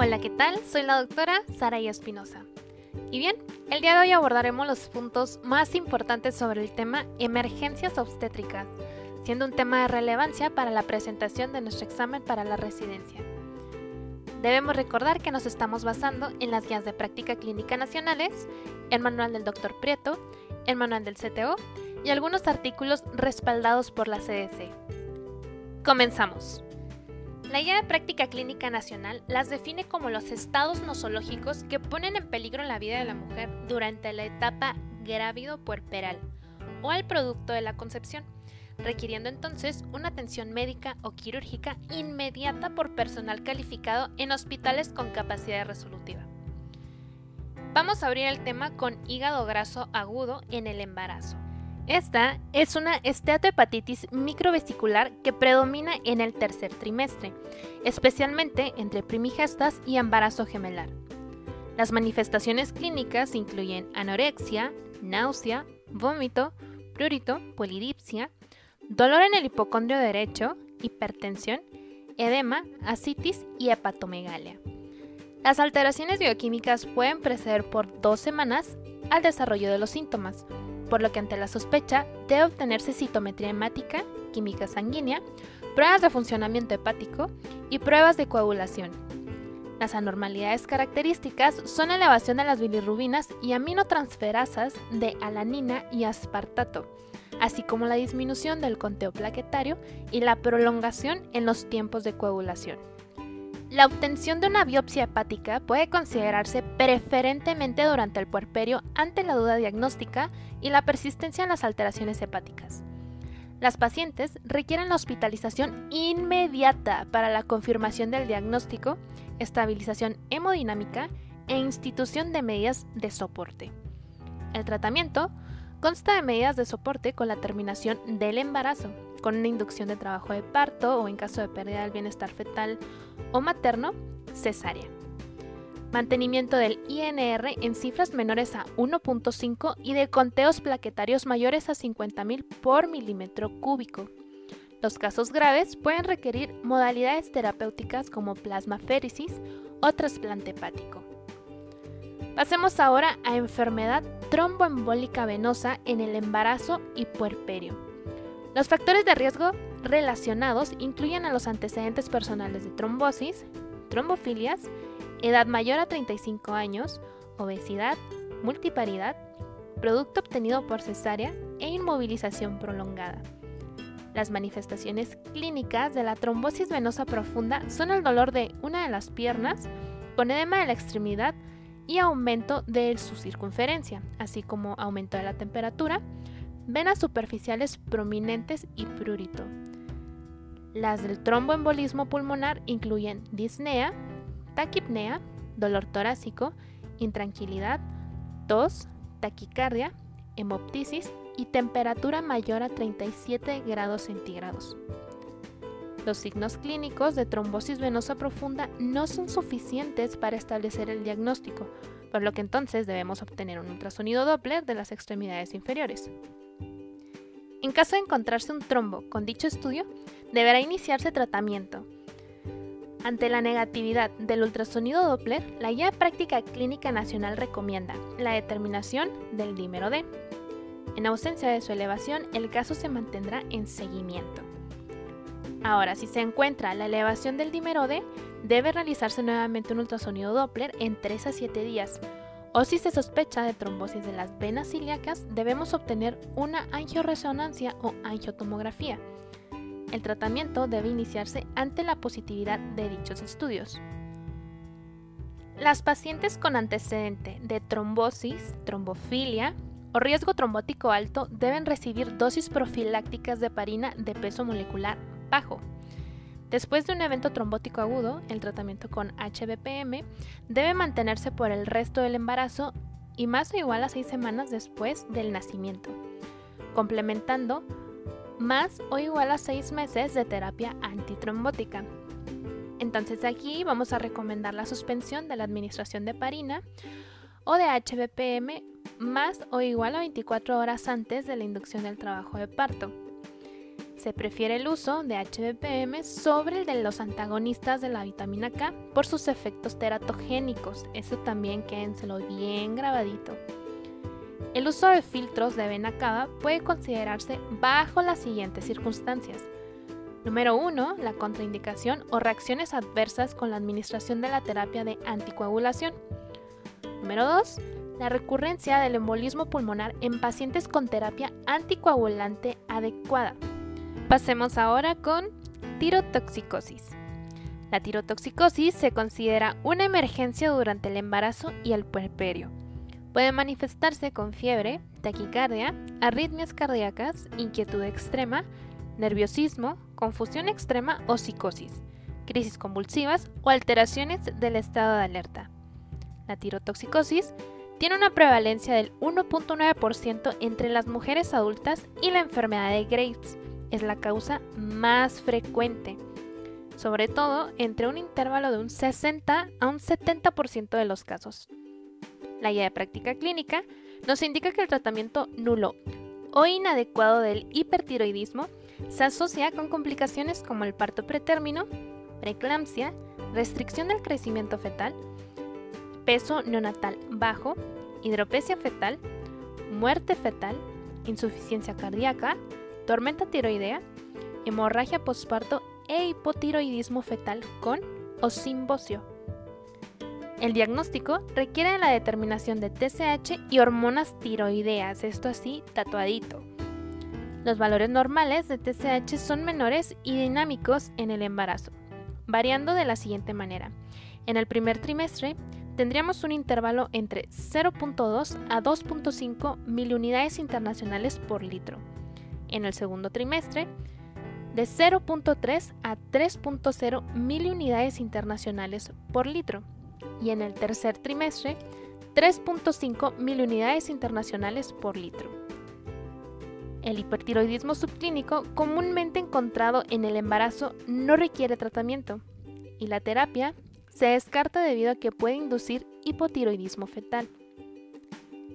Hola, ¿qué tal? Soy la doctora Sara Espinosa. Y bien, el día de hoy abordaremos los puntos más importantes sobre el tema emergencias obstétricas, siendo un tema de relevancia para la presentación de nuestro examen para la residencia. Debemos recordar que nos estamos basando en las guías de práctica clínica nacionales, el manual del Dr. Prieto, el manual del CTO y algunos artículos respaldados por la CDC. Comenzamos. La Guía de Práctica Clínica Nacional las define como los estados nosológicos que ponen en peligro la vida de la mujer durante la etapa grávido-puerperal o al producto de la concepción, requiriendo entonces una atención médica o quirúrgica inmediata por personal calificado en hospitales con capacidad resolutiva. Vamos a abrir el tema con hígado graso agudo en el embarazo. Esta es una esteatohepatitis microvesicular que predomina en el tercer trimestre, especialmente entre primigestas y embarazo gemelar. Las manifestaciones clínicas incluyen anorexia, náusea, vómito, prurito, polidipsia, dolor en el hipocondrio derecho, hipertensión, edema, ascitis y hepatomegalia. Las alteraciones bioquímicas pueden preceder por dos semanas al desarrollo de los síntomas, por lo que ante la sospecha debe obtenerse citometría hemática, química sanguínea, pruebas de funcionamiento hepático y pruebas de coagulación. Las anormalidades características son elevación de las bilirrubinas y aminotransferasas de alanina y aspartato, así como la disminución del conteo plaquetario y la prolongación en los tiempos de coagulación. La obtención de una biopsia hepática puede considerarse preferentemente durante el puerperio ante la duda diagnóstica y la persistencia en las alteraciones hepáticas. Las pacientes requieren la hospitalización inmediata para la confirmación del diagnóstico, estabilización hemodinámica e institución de medidas de soporte. El tratamiento consta de medidas de soporte con la terminación del embarazo, con una inducción de trabajo de parto o en caso de pérdida del bienestar fetal o materno, cesárea. Mantenimiento del INR en cifras menores a 1.5 y de conteos plaquetarios mayores a 50.000 por milímetro cúbico. Los casos graves pueden requerir modalidades terapéuticas como plasmaféresis o trasplante hepático. Pasemos ahora a enfermedad tromboembólica venosa en el embarazo y puerperio. Los factores de riesgo relacionados incluyen a los antecedentes personales de trombosis, trombofilias, edad mayor a 35 años, obesidad, multiparidad, producto obtenido por cesárea e inmovilización prolongada. Las manifestaciones clínicas de la trombosis venosa profunda son el dolor de una de las piernas con edema de la extremidad y aumento de su circunferencia, así como aumento de la temperatura, venas superficiales prominentes y prurito. Las del tromboembolismo pulmonar incluyen disnea, taquipnea, dolor torácico, intranquilidad, tos, taquicardia, hemoptisis y temperatura mayor a 37 grados centígrados. Los signos clínicos de trombosis venosa profunda no son suficientes para establecer el diagnóstico, por lo que entonces debemos obtener un ultrasonido Doppler de las extremidades inferiores. En caso de encontrarse un trombo con dicho estudio, deberá iniciarse tratamiento. Ante la negatividad del ultrasonido Doppler, la Guía Práctica Clínica Nacional recomienda la determinación del dímero D. En ausencia de su elevación, el caso se mantendrá en seguimiento. Ahora, si se encuentra la elevación del dímero D, debe realizarse nuevamente un ultrasonido Doppler en 3 a 7 días, o si se sospecha de trombosis de las venas ilíacas, debemos obtener una angioresonancia o angiotomografía. El tratamiento debe iniciarse ante la positividad de dichos estudios. Las pacientes con antecedente de trombosis, trombofilia o riesgo trombótico alto deben recibir dosis profilácticas de parina de peso molecular bajo. Después de un evento trombótico agudo, el tratamiento con HBPM debe mantenerse por el resto del embarazo y más o igual a seis semanas después del nacimiento, complementando más o igual a seis meses de terapia antitrombótica. Entonces aquí vamos a recomendar la suspensión de la administración de parina o de HBPM más o igual a 24 horas antes de la inducción del trabajo de parto. Se prefiere el uso de HBPM sobre el de los antagonistas de la vitamina K por sus efectos teratogénicos. Eso también quédenselo bien grabadito. El uso de filtros de vena cava puede considerarse bajo las siguientes circunstancias. Número 1. La contraindicación o reacciones adversas con la administración de la terapia de anticoagulación. Número 2. La recurrencia del embolismo pulmonar en pacientes con terapia anticoagulante adecuada. Pasemos ahora con tirotoxicosis. La tirotoxicosis se considera una emergencia durante el embarazo y el puerperio. Puede manifestarse con fiebre, taquicardia, arritmias cardíacas, inquietud extrema, nerviosismo, confusión extrema o psicosis, crisis convulsivas o alteraciones del estado de alerta. La tirotoxicosis tiene una prevalencia del 1.9% entre las mujeres adultas y la enfermedad de Graves es la causa más frecuente, sobre todo entre un intervalo de un 60 a un 70% de los casos. La guía de práctica clínica nos indica que el tratamiento nulo o inadecuado del hipertiroidismo se asocia con complicaciones como el parto pretérmino, preeclampsia, restricción del crecimiento fetal, peso neonatal bajo, hidropesia fetal, muerte fetal, insuficiencia cardíaca, tormenta tiroidea, hemorragia postparto e hipotiroidismo fetal con o sin bocio. El diagnóstico requiere la determinación de TSH y hormonas tiroideas, esto así tatuadito. Los valores normales de TSH son menores y dinámicos en el embarazo, variando de la siguiente manera. En el primer trimestre tendríamos un intervalo entre 0.2 a 2.5 miliunidades internacionales por litro en el segundo trimestre de 0.3 a 3.0 mil unidades internacionales por litro y en el tercer trimestre 3.5 mil unidades internacionales por litro. El hipertiroidismo subclínico comúnmente encontrado en el embarazo no requiere tratamiento y la terapia se descarta debido a que puede inducir hipotiroidismo fetal.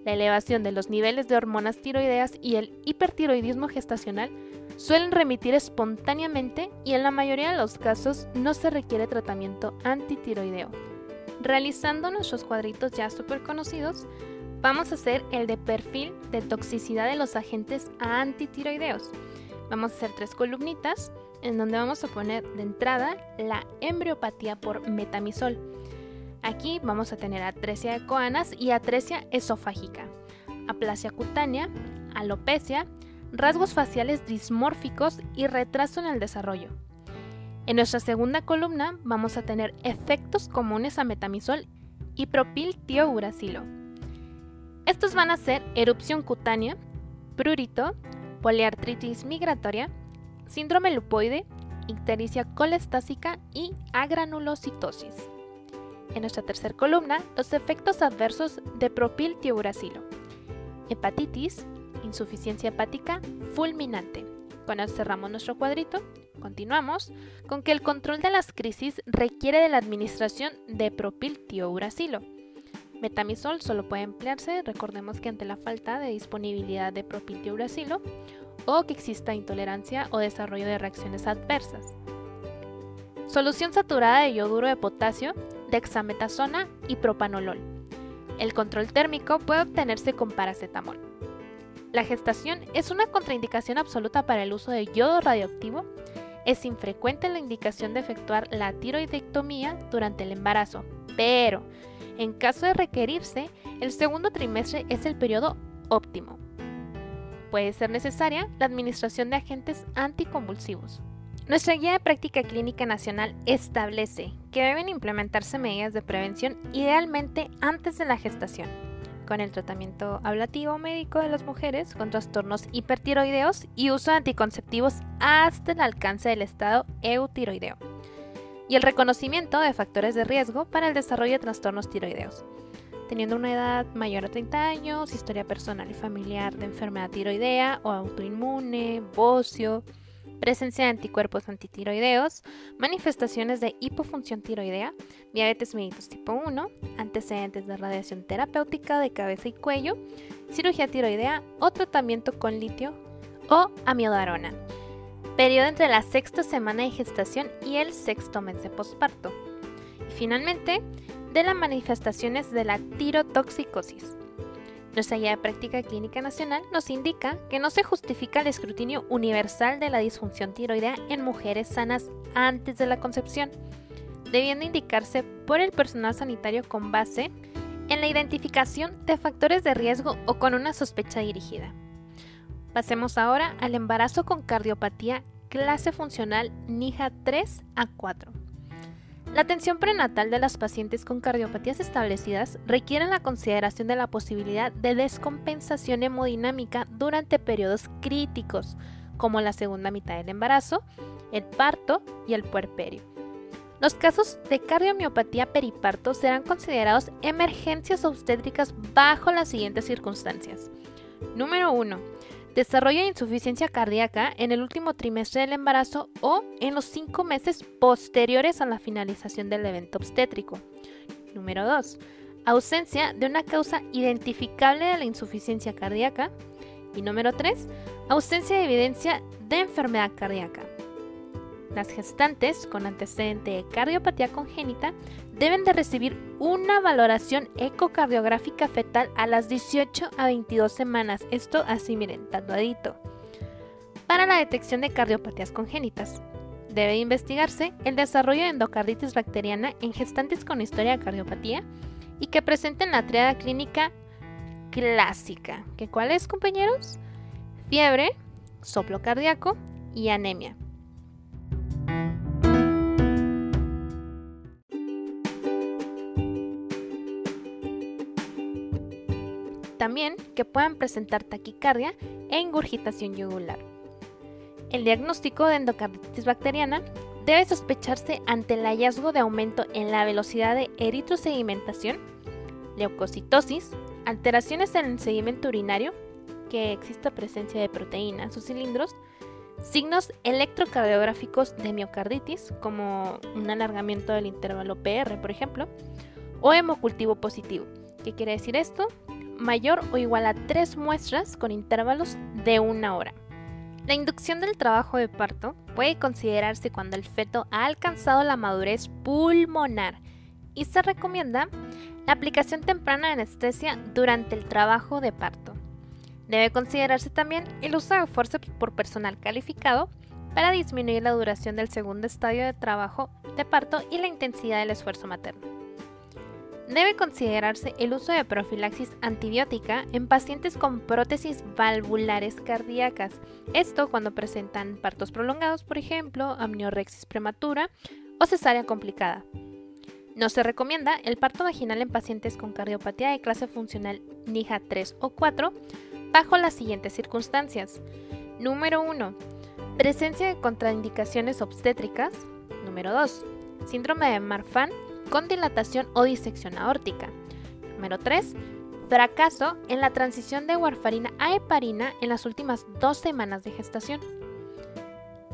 La elevación de los niveles de hormonas tiroideas y el hipertiroidismo gestacional suelen remitir espontáneamente y en la mayoría de los casos no se requiere tratamiento antitiroideo. Realizando nuestros cuadritos ya súper conocidos, vamos a hacer el de perfil de toxicidad de los agentes antitiroideos. Vamos a hacer tres columnitas en donde vamos a poner de entrada la embriopatía por metamisol Aquí vamos a tener atresia de coanas y atresia esofágica, aplasia cutánea, alopecia, rasgos faciales dismórficos y retraso en el desarrollo. En nuestra segunda columna vamos a tener efectos comunes a metamisol y propiltiouracilo. Estos van a ser erupción cutánea, prurito, poliartritis migratoria, síndrome lupoide, ictericia colestásica y agranulocitosis. En nuestra tercera columna, los efectos adversos de propiltiouracilo. Hepatitis, insuficiencia hepática fulminante. Cuando cerramos nuestro cuadrito, continuamos con que el control de las crisis requiere de la administración de propiltiouracilo. Metamisol solo puede emplearse, recordemos que ante la falta de disponibilidad de propiltiouracilo o que exista intolerancia o desarrollo de reacciones adversas. Solución saturada de yoduro de potasio dexametasona y propanolol. El control térmico puede obtenerse con paracetamol. La gestación es una contraindicación absoluta para el uso de yodo radioactivo. Es infrecuente la indicación de efectuar la tiroidectomía durante el embarazo, pero en caso de requerirse, el segundo trimestre es el periodo óptimo. Puede ser necesaria la administración de agentes anticonvulsivos. Nuestra guía de práctica clínica nacional establece que deben implementarse medidas de prevención idealmente antes de la gestación, con el tratamiento ablativo médico de las mujeres con trastornos hipertiroideos y uso de anticonceptivos hasta el alcance del estado eutiroideo, y el reconocimiento de factores de riesgo para el desarrollo de trastornos tiroideos. Teniendo una edad mayor a 30 años, historia personal y familiar de enfermedad tiroidea o autoinmune, bocio, presencia de anticuerpos antitiroideos, manifestaciones de hipofunción tiroidea, diabetes mellitus tipo 1, antecedentes de radiación terapéutica de cabeza y cuello, cirugía tiroidea o tratamiento con litio o amiodarona. periodo entre la sexta semana de gestación y el sexto mes de posparto. Y finalmente, de las manifestaciones de la tirotoxicosis. Nuestra guía de práctica clínica nacional nos indica que no se justifica el escrutinio universal de la disfunción tiroidea en mujeres sanas antes de la concepción, debiendo indicarse por el personal sanitario con base en la identificación de factores de riesgo o con una sospecha dirigida. Pasemos ahora al embarazo con cardiopatía clase funcional NIJA 3 a 4. La atención prenatal de las pacientes con cardiopatías establecidas requiere la consideración de la posibilidad de descompensación hemodinámica durante periodos críticos, como la segunda mitad del embarazo, el parto y el puerperio. Los casos de cardiomiopatía periparto serán considerados emergencias obstétricas bajo las siguientes circunstancias. Número 1 desarrollo de insuficiencia cardíaca en el último trimestre del embarazo o en los cinco meses posteriores a la finalización del evento obstétrico. Número 2. Ausencia de una causa identificable de la insuficiencia cardíaca. Y número 3. Ausencia de evidencia de enfermedad cardíaca. Las gestantes con antecedente de cardiopatía congénita deben de recibir una valoración ecocardiográfica fetal a las 18 a 22 semanas. Esto así, miren, tatuadito. Para la detección de cardiopatías congénitas, debe investigarse el desarrollo de endocarditis bacteriana en gestantes con historia de cardiopatía y que presenten la triada clínica clásica. ¿Qué cuál es, compañeros? Fiebre, soplo cardíaco y anemia. También que puedan presentar taquicardia e ingurgitación yugular. El diagnóstico de endocarditis bacteriana debe sospecharse ante el hallazgo de aumento en la velocidad de eritrosedimentación, leucocitosis, alteraciones en el sedimento urinario, que exista presencia de proteína en sus cilindros, signos electrocardiográficos de miocarditis, como un alargamiento del intervalo PR, por ejemplo, o hemocultivo positivo. ¿Qué quiere decir esto? Mayor o igual a tres muestras con intervalos de una hora. La inducción del trabajo de parto puede considerarse cuando el feto ha alcanzado la madurez pulmonar y se recomienda la aplicación temprana de anestesia durante el trabajo de parto. Debe considerarse también el uso de forceps por personal calificado para disminuir la duración del segundo estadio de trabajo de parto y la intensidad del esfuerzo materno. Debe considerarse el uso de profilaxis antibiótica en pacientes con prótesis valvulares cardíacas. Esto cuando presentan partos prolongados, por ejemplo, amniorexis prematura o cesárea complicada. No se recomienda el parto vaginal en pacientes con cardiopatía de clase funcional NIJA 3 o 4 bajo las siguientes circunstancias. Número 1. Presencia de contraindicaciones obstétricas. Número 2. Síndrome de Marfan con dilatación o disección aórtica. Número 3. Fracaso en la transición de warfarina a heparina en las últimas dos semanas de gestación.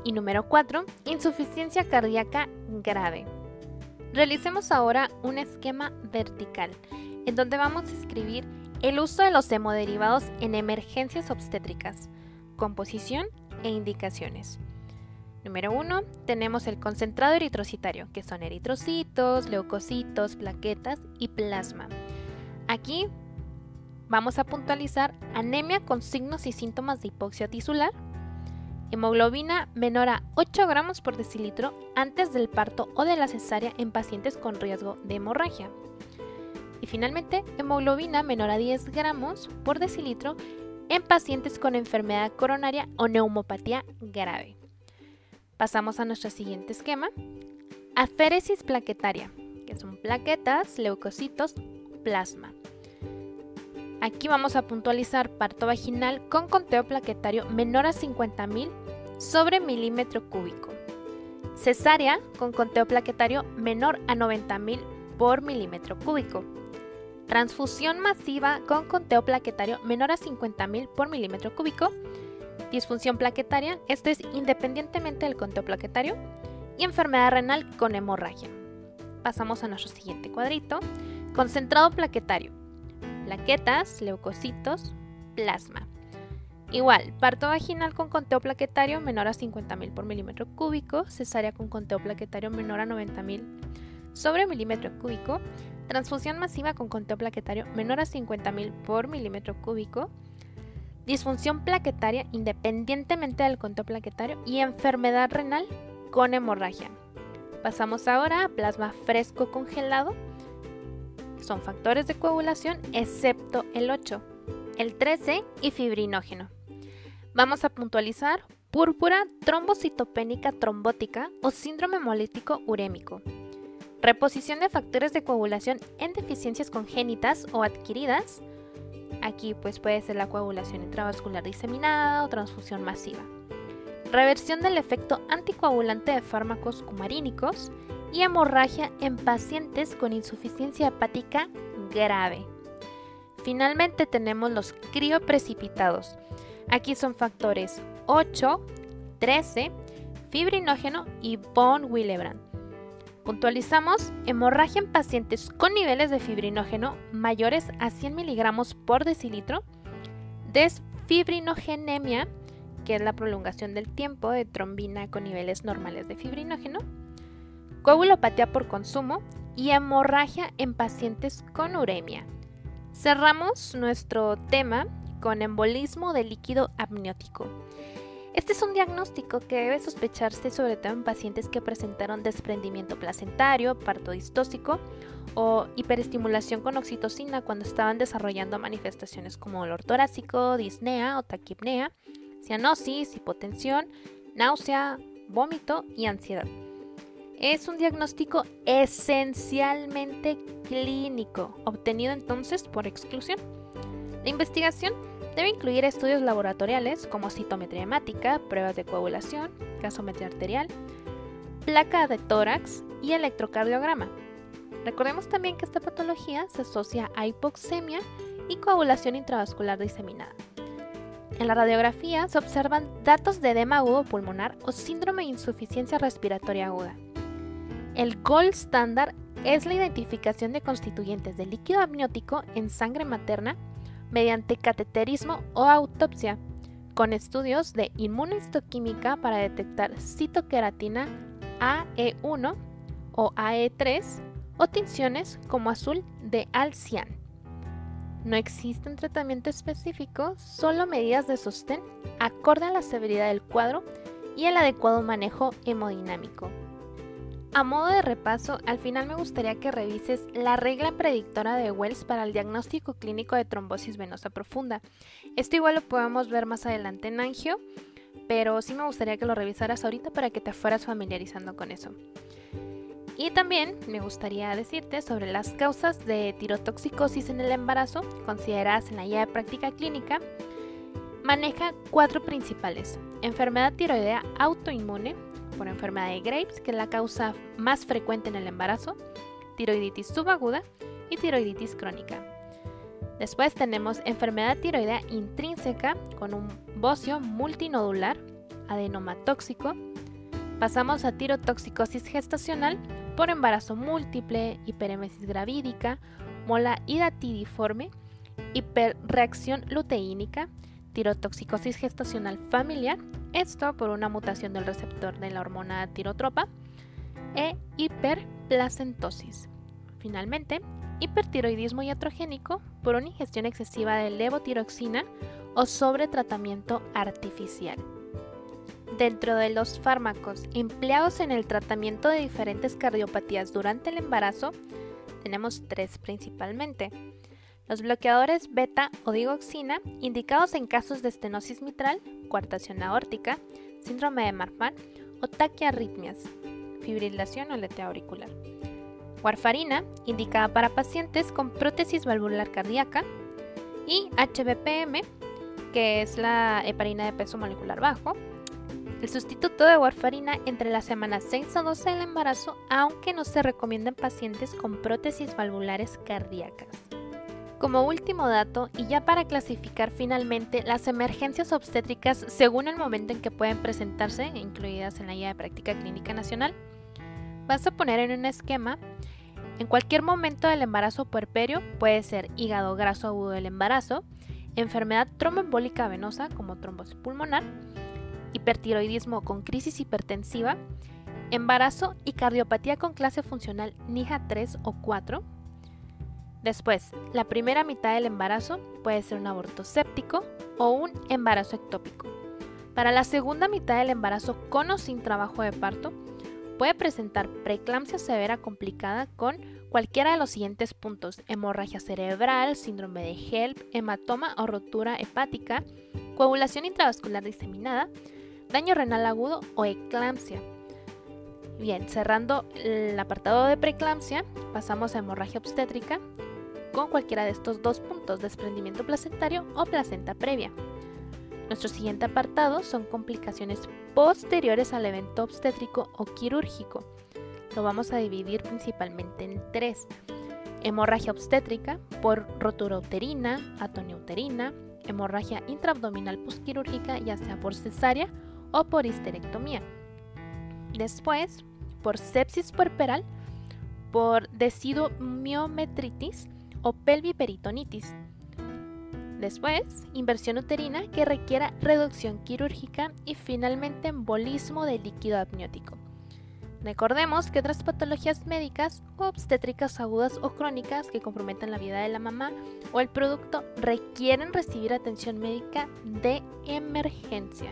Y número 4. Insuficiencia cardíaca grave. Realicemos ahora un esquema vertical, en donde vamos a escribir el uso de los hemoderivados en emergencias obstétricas, composición e indicaciones. Número 1, tenemos el concentrado eritrocitario, que son eritrocitos, leucocitos, plaquetas y plasma. Aquí vamos a puntualizar anemia con signos y síntomas de hipoxia tisular, hemoglobina menor a 8 gramos por decilitro antes del parto o de la cesárea en pacientes con riesgo de hemorragia. Y finalmente, hemoglobina menor a 10 gramos por decilitro en pacientes con enfermedad coronaria o neumopatía grave. Pasamos a nuestro siguiente esquema. Aféresis plaquetaria, que son plaquetas, leucocitos, plasma. Aquí vamos a puntualizar parto vaginal con conteo plaquetario menor a 50.000 sobre milímetro cúbico. Cesárea con conteo plaquetario menor a 90.000 por milímetro cúbico. Transfusión masiva con conteo plaquetario menor a 50.000 por milímetro cúbico disfunción plaquetaria, esto es independientemente del conteo plaquetario, y enfermedad renal con hemorragia. Pasamos a nuestro siguiente cuadrito. Concentrado plaquetario. Plaquetas, leucocitos, plasma. Igual, parto vaginal con conteo plaquetario menor a 50.000 por milímetro cúbico, cesárea con conteo plaquetario menor a 90.000 sobre milímetro cúbico, transfusión masiva con conteo plaquetario menor a 50.000 por milímetro cúbico, disfunción plaquetaria independientemente del conteo plaquetario y enfermedad renal con hemorragia. Pasamos ahora a plasma fresco congelado. Son factores de coagulación excepto el 8, el 13 y fibrinógeno. Vamos a puntualizar púrpura trombocitopénica trombótica o síndrome hemolítico urémico. Reposición de factores de coagulación en deficiencias congénitas o adquiridas. Aquí pues puede ser la coagulación intravascular diseminada o transfusión masiva. Reversión del efecto anticoagulante de fármacos cumarínicos y hemorragia en pacientes con insuficiencia hepática grave. Finalmente tenemos los crioprecipitados. Aquí son factores 8, 13, fibrinógeno y von Willebrand. Puntualizamos hemorragia en pacientes con niveles de fibrinógeno mayores a 100 miligramos por decilitro, desfibrinogenemia, que es la prolongación del tiempo de trombina con niveles normales de fibrinógeno, coagulopatía por consumo y hemorragia en pacientes con uremia. Cerramos nuestro tema con embolismo de líquido amniótico. Este es un diagnóstico que debe sospecharse sobre todo en pacientes que presentaron desprendimiento placentario, parto distóxico o hiperestimulación con oxitocina cuando estaban desarrollando manifestaciones como dolor torácico, disnea o taquipnea, cianosis, hipotensión, náusea, vómito y ansiedad. Es un diagnóstico esencialmente clínico, obtenido entonces por exclusión. La investigación Debe incluir estudios laboratoriales como citometría hemática, pruebas de coagulación, gasometría arterial, placa de tórax y electrocardiograma. Recordemos también que esta patología se asocia a hipoxemia y coagulación intravascular diseminada. En la radiografía se observan datos de edema agudo pulmonar o síndrome de insuficiencia respiratoria aguda. El gold standard es la identificación de constituyentes de líquido amniótico en sangre materna mediante cateterismo o autopsia, con estudios de inmunohistoquímica para detectar citoqueratina AE1 o AE3 o tinciones como azul de alcian. No existe un tratamiento específico, solo medidas de sostén acorde a la severidad del cuadro y el adecuado manejo hemodinámico. A modo de repaso, al final me gustaría que revises la regla predictora de Wells para el diagnóstico clínico de trombosis venosa profunda. Esto igual lo podemos ver más adelante en angio, pero sí me gustaría que lo revisaras ahorita para que te fueras familiarizando con eso. Y también me gustaría decirte sobre las causas de tirotoxicosis en el embarazo, consideradas en la guía de práctica clínica. Maneja cuatro principales. Enfermedad tiroidea autoinmune, por enfermedad de Graves, que es la causa más frecuente en el embarazo, tiroiditis subaguda y tiroiditis crónica. Después tenemos enfermedad tiroidea intrínseca con un bocio multinodular, adenoma tóxico. Pasamos a tirotoxicosis gestacional por embarazo múltiple, hiperemesis gravídica, mola hidatidiforme, hiperreacción luteínica, tirotoxicosis gestacional familiar esto por una mutación del receptor de la hormona tirotropa e hiperplacentosis. Finalmente, hipertiroidismo iatrogénico por una ingestión excesiva de levotiroxina o sobretratamiento artificial. Dentro de los fármacos empleados en el tratamiento de diferentes cardiopatías durante el embarazo, tenemos tres principalmente. Los bloqueadores beta o digoxina, indicados en casos de estenosis mitral, coartación aórtica, síndrome de Marfan o taquiarritmias, fibrilación o letra auricular. Warfarina, indicada para pacientes con prótesis valvular cardíaca. Y HBPM, que es la heparina de peso molecular bajo. El sustituto de warfarina entre las semanas 6 a 12 del embarazo, aunque no se recomienda en pacientes con prótesis valvulares cardíacas. Como último dato, y ya para clasificar finalmente las emergencias obstétricas según el momento en que pueden presentarse, incluidas en la guía de práctica clínica nacional, vas a poner en un esquema en cualquier momento del embarazo puerperio, puede ser hígado graso agudo del embarazo, enfermedad tromboembólica venosa como trombosis pulmonar, hipertiroidismo con crisis hipertensiva, embarazo y cardiopatía con clase funcional NIHA 3 o 4. Después, la primera mitad del embarazo puede ser un aborto séptico o un embarazo ectópico. Para la segunda mitad del embarazo con o sin trabajo de parto, puede presentar preeclampsia severa complicada con cualquiera de los siguientes puntos: hemorragia cerebral, síndrome de HELP, hematoma o rotura hepática, coagulación intravascular diseminada, daño renal agudo o eclampsia. Bien, cerrando el apartado de preeclampsia, pasamos a hemorragia obstétrica con cualquiera de estos dos puntos, desprendimiento placentario o placenta previa. Nuestro siguiente apartado son complicaciones posteriores al evento obstétrico o quirúrgico. Lo vamos a dividir principalmente en tres. Hemorragia obstétrica por rotura uterina, atonia uterina, hemorragia intraabdominal postquirúrgica, ya sea por cesárea o por histerectomía. Después, por sepsis puerperal, por decidomiometritis o pelviperitonitis. Después, inversión uterina que requiera reducción quirúrgica y finalmente embolismo de líquido amniótico. Recordemos que otras patologías médicas o obstétricas agudas o crónicas que comprometen la vida de la mamá o el producto requieren recibir atención médica de emergencia.